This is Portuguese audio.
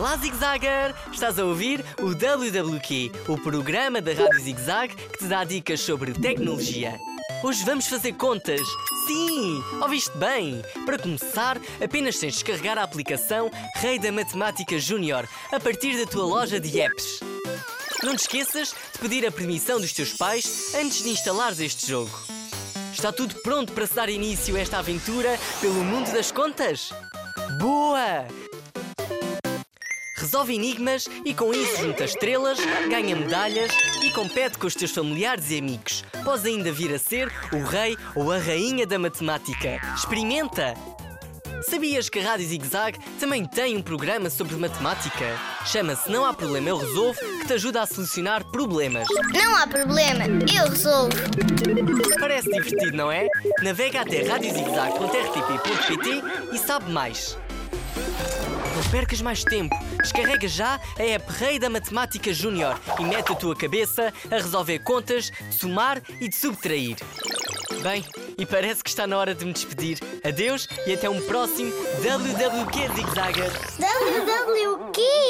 Zigzagger! Estás a ouvir o WWQ, o programa da Rádio Zigzag que te dá dicas sobre tecnologia. Hoje vamos fazer contas. Sim, ouviste bem. Para começar, apenas tens de descarregar a aplicação Rei da Matemática Júnior a partir da tua loja de apps. Não te esqueças de pedir a permissão dos teus pais antes de instalares este jogo. Está tudo pronto para se dar início a esta aventura pelo mundo das contas? Boa! Resolve enigmas e com isso junta estrelas, ganha medalhas e compete com os teus familiares e amigos. Podes ainda vir a ser o rei ou a rainha da matemática. Experimenta! Sabias que a Rádio Zig Zag também tem um programa sobre matemática? Chama-se Não Há Problema Eu Resolvo, que te ajuda a solucionar problemas. Não há problema, eu resolvo. Parece divertido, não é? Navega até radiozigzag.rtp.pt e sabe mais. Não percas mais tempo. Descarrega já a app Rei da Matemática Júnior e mete a tua cabeça a resolver contas, de somar e de subtrair. Bem, e parece que está na hora de me despedir. Adeus e até um próximo WWQ Zigzagger. WWQ?